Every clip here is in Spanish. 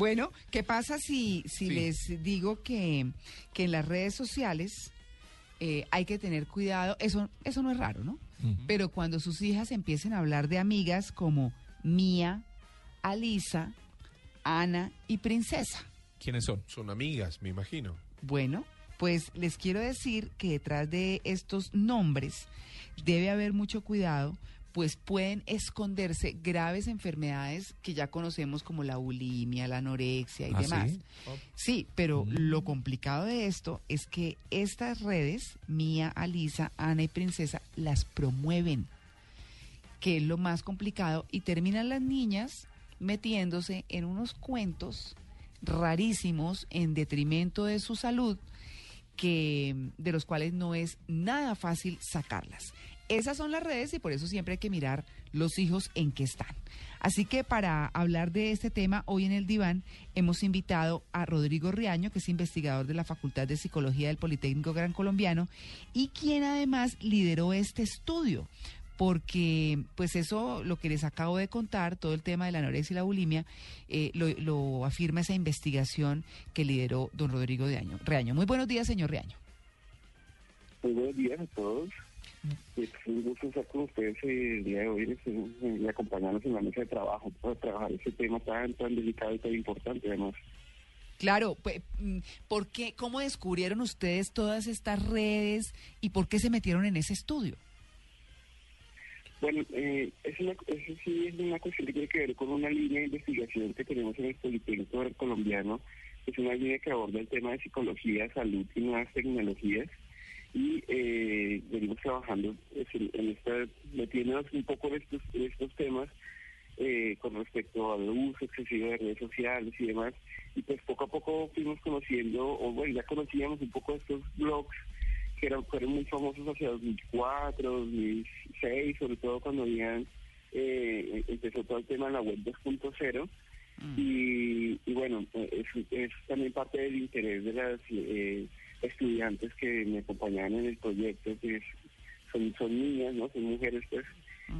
Bueno, ¿qué pasa si, si les digo que, que en las redes sociales eh, hay que tener cuidado? Eso, eso no es raro, ¿no? Pero cuando sus hijas empiecen a hablar de amigas como Mía, Alisa, Ana y Princesa. ¿Quiénes son? Son amigas, me imagino. Bueno, pues les quiero decir que detrás de estos nombres debe haber mucho cuidado, pues pueden esconderse graves enfermedades que ya conocemos como la bulimia, la anorexia y ¿Ah, demás. sí? Sí, pero lo complicado de esto es que estas redes, Mía, Alisa, Ana y Princesa, las promueven, que es lo más complicado, y terminan las niñas metiéndose en unos cuentos rarísimos en detrimento de su salud, que de los cuales no es nada fácil sacarlas. Esas son las redes y por eso siempre hay que mirar los hijos en qué están. Así que para hablar de este tema, hoy en el diván hemos invitado a Rodrigo Riaño, que es investigador de la Facultad de Psicología del Politécnico Gran Colombiano y quien además lideró este estudio. Porque, pues eso, lo que les acabo de contar, todo el tema de la anorexia y la bulimia, eh, lo, afirma esa investigación que lideró don Rodrigo Riaño. Riaño. Muy buenos días, señor Riaño. Muy buenos días a todos. Es un gusto estar con ustedes el día de hoy y acompañarnos en la mesa de trabajo para trabajar este tema tan, tan delicado y tan importante además. Claro, pues, mm, ¿por qué, ¿cómo descubrieron ustedes todas estas redes y por qué se metieron en ese estudio? Bueno, eh, es una, eso sí es una cuestión que tiene que ver con una línea de investigación que tenemos en el Politécnico colombiano. Es una línea que aborda el tema de psicología, salud y nuevas tecnologías. Y eh, venimos trabajando pues, en, esta, metiéndonos un poco en estos, en estos temas eh, con respecto al uso excesivo de redes sociales y demás. Y pues poco a poco fuimos conociendo, o bueno, ya conocíamos un poco estos blogs que eran, fueron muy famosos hacia 2004, 2006, sobre todo cuando habían, eh, empezó todo el tema de la web 2.0. Y, y bueno, eh, es, es también parte del interés de las eh, estudiantes que me acompañaban en el proyecto, que son, son niñas, ¿no? Son mujeres, pues,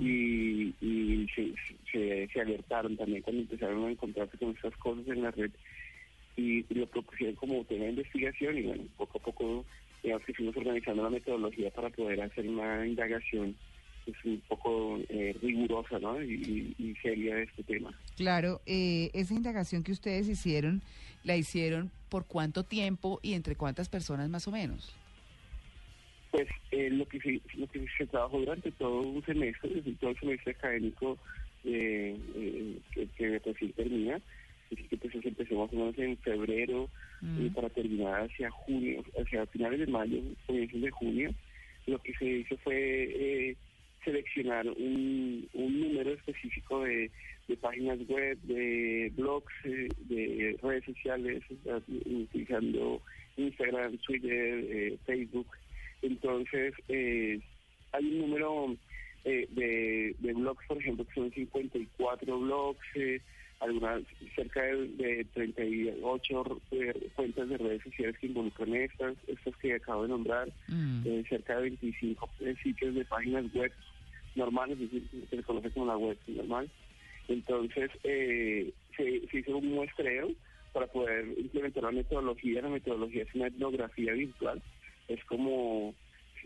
y, y se, se, se alertaron también cuando empezaron a encontrarse con estas cosas en la red y lo propusieron como tema de investigación y bueno, poco a poco digamos que fuimos organizando la metodología para poder hacer una indagación pues, un poco eh, rigurosa ¿no? y, y- y seria de este tema. Claro, eh, esa indagación que ustedes hicieron, ¿la hicieron por cuánto tiempo y entre cuántas personas más o menos? Pues eh, lo que se, lo que se trabajó durante todo un semestre, desde todo el semestre académico eh, eh, que, que recién termina, así que pues se empezó más o menos en febrero y para terminar hacia junio, hacia finales de mayo, comienzos de junio, lo que se hizo fue eh, seleccionar un, un número específico de, de páginas web, de blogs, eh, de redes sociales, utilizando Instagram, Twitter, eh, Facebook. Entonces, eh, hay un número eh, de, de blogs, por ejemplo, que son 54 blogs, eh, algunas cerca de, de 38 eh, cuentas de redes sociales que involucran estas, estas que acabo de nombrar, eh, cerca de 25 eh, sitios de páginas web normales, es decir, se conoce como la web normal. Entonces, eh, se, se hizo un muestreo para poder implementar la metodología. La metodología es una etnografía virtual, es como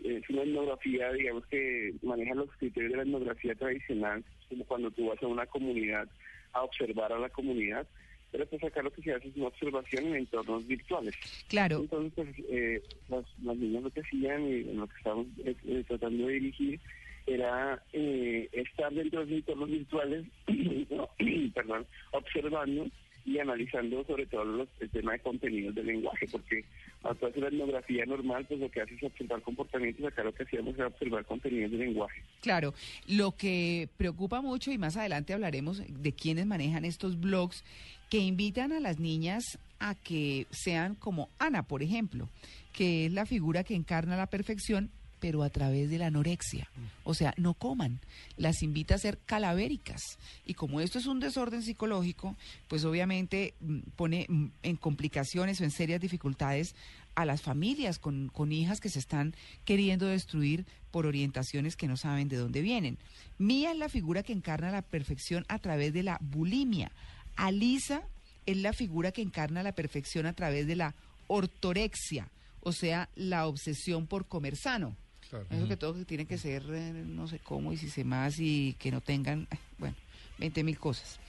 es una etnografía, digamos, que maneja los criterios de la etnografía tradicional, como cuando tú vas a una comunidad a observar a la comunidad, pero pues acá lo que se hace es una observación en entornos virtuales. Claro, Entonces, pues, eh, las, las niñas lo que hacían y en lo que estamos eh, eh, tratando de dirigir era eh, estar dentro de los entornos virtuales, perdón, observando y analizando sobre todo los, el tema de contenidos del lenguaje, porque a través de la etnografía normal, pues lo que hace es observar comportamientos, acá lo que hacíamos era observar contenidos del lenguaje. claro. Lo que preocupa mucho, y más adelante hablaremos de quiénes manejan estos blogs, que invitan a las niñas a que sean como Ana, por ejemplo, que es la figura que encarna la perfección, pero a través de la anorexia. O sea, no coman. Las invita a ser calavéricas. Y como esto es un desorden psicológico, pues obviamente mm, pone mm, en complicaciones o en serias dificultades a las familias con, con hijas que se están queriendo destruir por orientaciones que no saben de dónde vienen. Mía es la figura que encarna la perfección a través de la bulimia. Alisa es la figura que encarna la perfección a través de la ortorexia, o sea, la obsesión por comer sano. Claro. Eso que todo tiene que ser, eh, no sé cómo, y si se más, y que no tengan, bueno, 20 mil cosas.